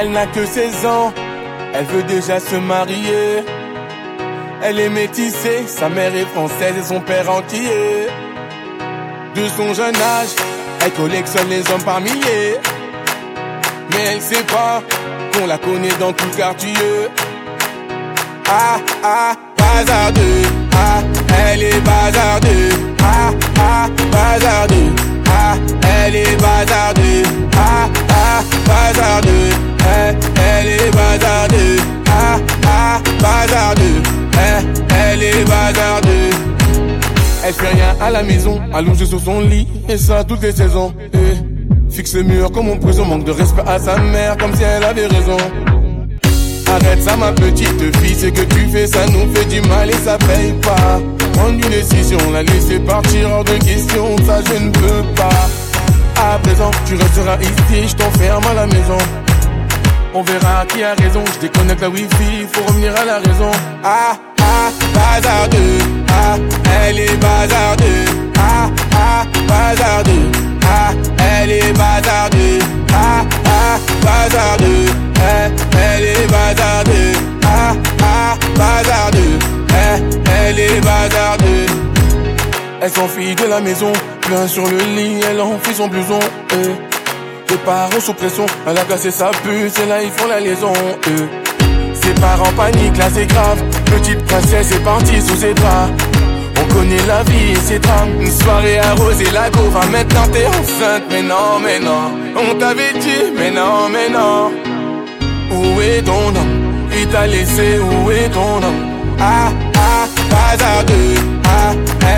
Elle n'a que 16 ans, elle veut déjà se marier. Elle est métissée, sa mère est française et son père entier. De son jeune âge, elle collectionne les hommes par milliers. Mais elle sait pas qu'on la connaît dans tout quartier. Ah ah, bazardeux. Ah, elle est bazardeux. Ah ah, bazardeux. Ah, elle est bazardeux. Ah ah, bazardeux. Eh, elle est bazardeux. Ah ah, bazardeux. Eh, elle est bazardeux. Elle fait rien à la maison, allongée sur son lit, et ça toutes les saisons. Eh, fixe le mur comme en prison, manque de respect à sa mère, comme si elle avait raison. Arrête ça ma petite fille, ce que tu fais ça nous fait du mal et ça paye pas. Prendre une décision, la laisser partir hors de question, ça je ne peux pas. À présent tu resteras ici, je t'enferme à la maison. On verra qui a raison, je déconnecte la wifi, faut revenir à la raison. Ah ah, bazardeux, ah, elle est bazardeux bazardeux. Eh, elle est bazardeux. Elle s'enfuit de la maison, plein sur le lit, elle enfuit son blouson. Eh. Les parents sous pression, elle a cassé sa puce et là ils font la liaison. Eh. Ses parents paniquent, là c'est grave. Petite princesse est partie sous ses draps. On connaît la vie et ses drames. Une soirée arrosée, la go maintenant t'es enceinte. Mais non, mais non, on t'avait dit, mais non, mais non. Où est ton homme? Il t'a laissé, où est ton homme Ah, ah, bazardeux. Ah,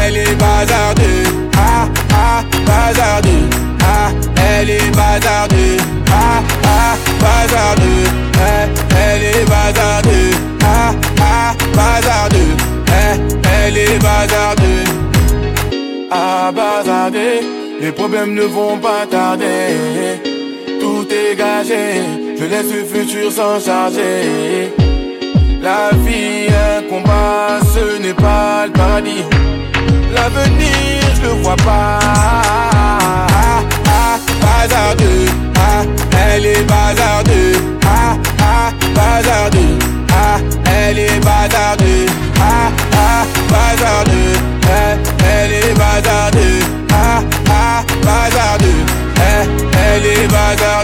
elle est bazardeux. Ah, ah, bazardeux. Ah, elle est bazardeux. Ah, ah, bazardeux. Eh, elle est bazardeux. Ah, ah, bazardeux. Eh, elle est bazardeux. Ah, bazardeux. Les problèmes ne vont pas tarder. Tout est gagé je laisse le futur s'en charger. La vie, un combat, ce n'est pas le paradis. L'avenir, je le vois pas. Ah, ah, bazardeux. Ah, elle est bazardeux. Ah, ah, bazardeux. Ah, elle est bazardeux. Ah, ah, bazardeux. Eh, elle est bazardeux. Ah, ah, bazardeux. Eh, elle est bazardeux.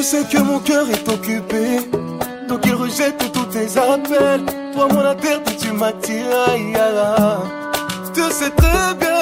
Tu sais que mon cœur est occupé, donc il rejette tous tes appels. Toi, mon interdit, tu m'attires. Tu sais très bien,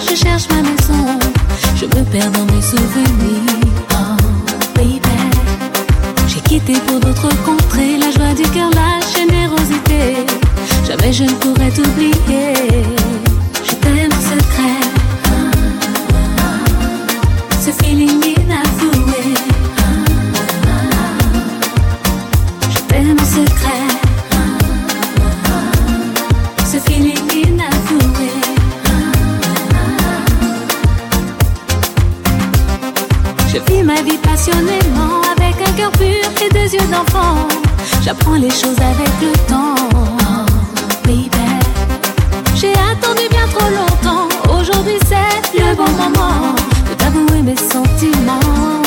je cherche ma maison. Je me perds dans mes souvenirs. Oh, baby. J'ai quitté pour d'autres contrées la joie du cœur, la générosité. Jamais je ne pourrais t'oublier. passionnément, avec un cœur pur et deux yeux d'enfant. J'apprends les choses avec le temps, oh, baby. Ben, j'ai attendu bien trop longtemps, aujourd'hui c'est le bon moment de t'avouer mes sentiments.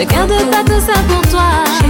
Ne garde pas tout ça pour toi.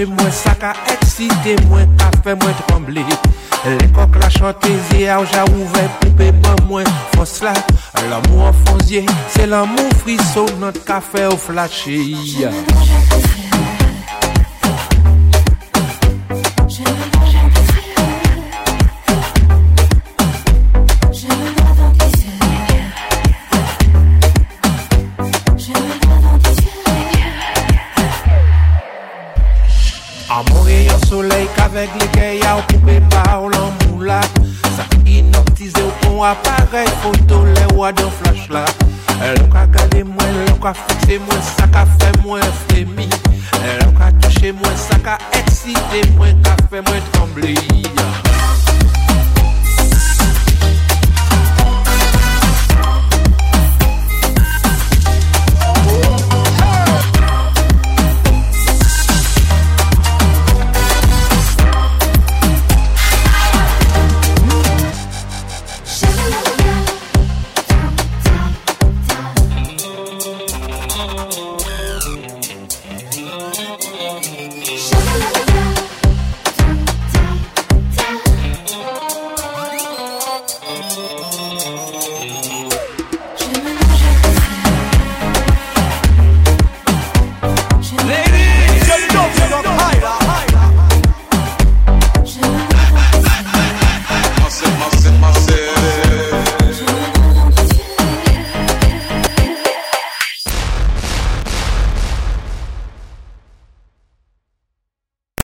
A touché moins, ça qu'a excité moins, qu'a fait moins trembler. Les coques la chantaisie, a ouvert poupée pas moins force là. L'amour fonzier, c'est l'amour frisson, notre café au flashy. Kavey kavek leke ya ou poupe pa ou lan mou la Sa inotize ou kon aparel foto le wadon flash la Lè ou ka gade mwen, lè ou ka fikse mwen, sa ka fe mwen flemi Lè ou ka touche mwen, sa ka eksite mwen, ka fe mwen trembli